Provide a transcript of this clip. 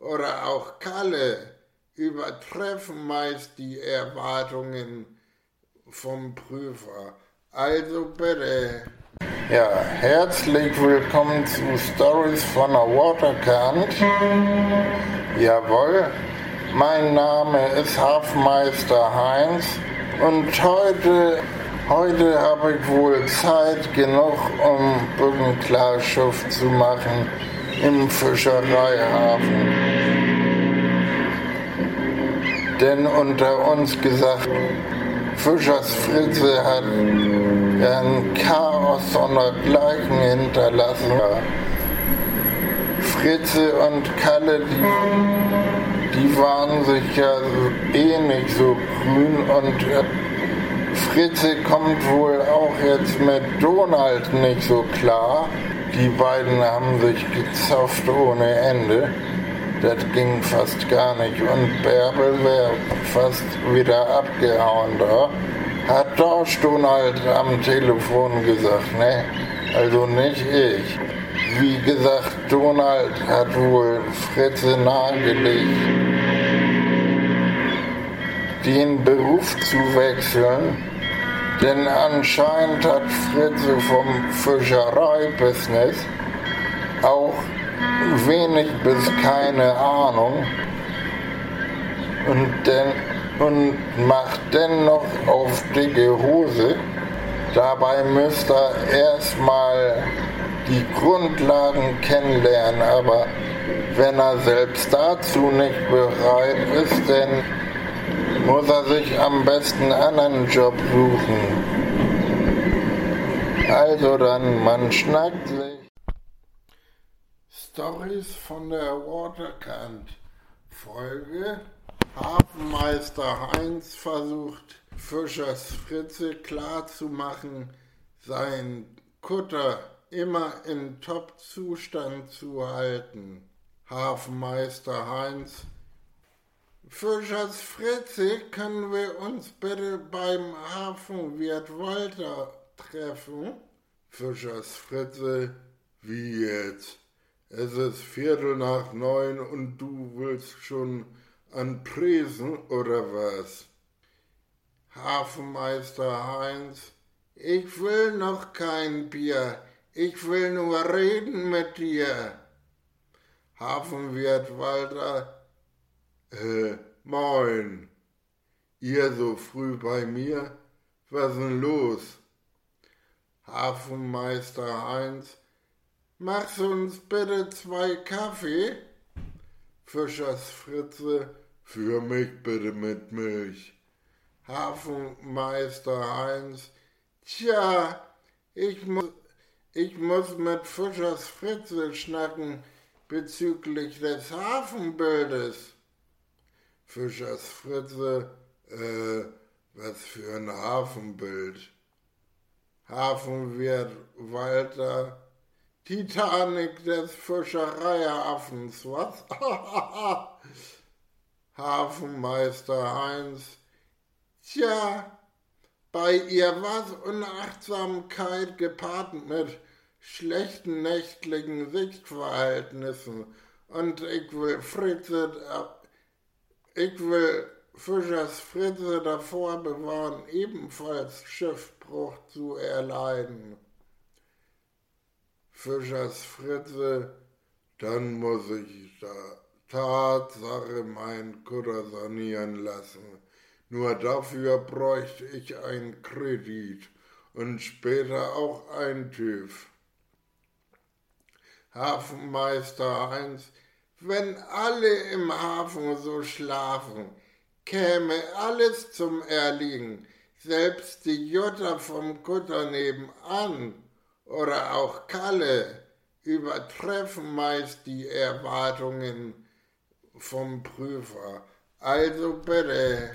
oder auch Kalle übertreffen meist die Erwartungen vom Prüfer. Also bitte. Ja, herzlich willkommen zu Stories von der Waterkant. Jawohl, mein Name ist Hafmeister Heinz und heute, heute habe ich wohl Zeit genug, um Brückenklarschiff zu machen im Fischereihafen. Denn unter uns gesagt, Fischers Fritze hat ein Chaos sondergleichen hinterlassen. Fritze und Kalle, die, die waren sich ja eh nicht so grün und äh, Fritze kommt wohl auch jetzt mit Donald nicht so klar. Die beiden haben sich gezofft ohne Ende. Das ging fast gar nicht. Und Bärbel wäre fast wieder abgehauen da. Hat Dorsch Donald am Telefon gesagt, ne? Also nicht ich. Wie gesagt, Donald hat wohl Fritze nahegelegt, den Beruf zu wechseln, denn anscheinend hat Fritze vom Fischereibusiness auch wenig bis keine Ahnung und, den, und macht dennoch auf dicke Hose. Dabei müsste er erstmal die Grundlagen kennenlernen, aber wenn er selbst dazu nicht bereit ist, dann muss er sich am besten einen anderen Job suchen. Also dann, man schnackt sich. Stories von der Waterkant Folge Hafenmeister Heinz versucht Fischers Fritze klarzumachen, seinen Kutter immer in Top-Zustand zu halten. Hafenmeister Heinz Fischers Fritze, können wir uns bitte beim Hafenwirt Walter treffen? Fischers Fritze, wie jetzt? Es ist Viertel nach neun und du willst schon an Tresen oder was? Hafenmeister Heinz, ich will noch kein Bier, ich will nur reden mit dir. Hafenwirt Walter, äh, moin. Ihr so früh bei mir? Was denn los? Hafenmeister Heinz, machst uns bitte zwei Kaffee? Fischers Fritze, für mich bitte mit Milch. Hafenmeister Heinz, tja, ich muss, ich muss mit Fischers Fritze schnacken bezüglich des Hafenbildes. Fischers Fritze, äh, was für ein Hafenbild. Hafenwirt Walter, Titanic des Fischereiaffens, was? Hafenmeister Heinz, tja, bei ihr war's Unachtsamkeit gepaart mit schlechten nächtlichen Sichtverhältnissen und ich will Fritze, ich will Fischers Fritze davor bewahren, ebenfalls Schiffbruch zu erleiden. Fischers Fritze, dann muss ich da Tatsache mein Kutter sanieren lassen. Nur dafür bräuchte ich einen Kredit und später auch ein TÜV. Hafenmeister Heinz, wenn alle im Hafen so schlafen, käme alles zum Erliegen, selbst die Jutta vom Kutter nebenan oder auch Kalle übertreffen meist die Erwartungen vom Prüfer. Also bitte.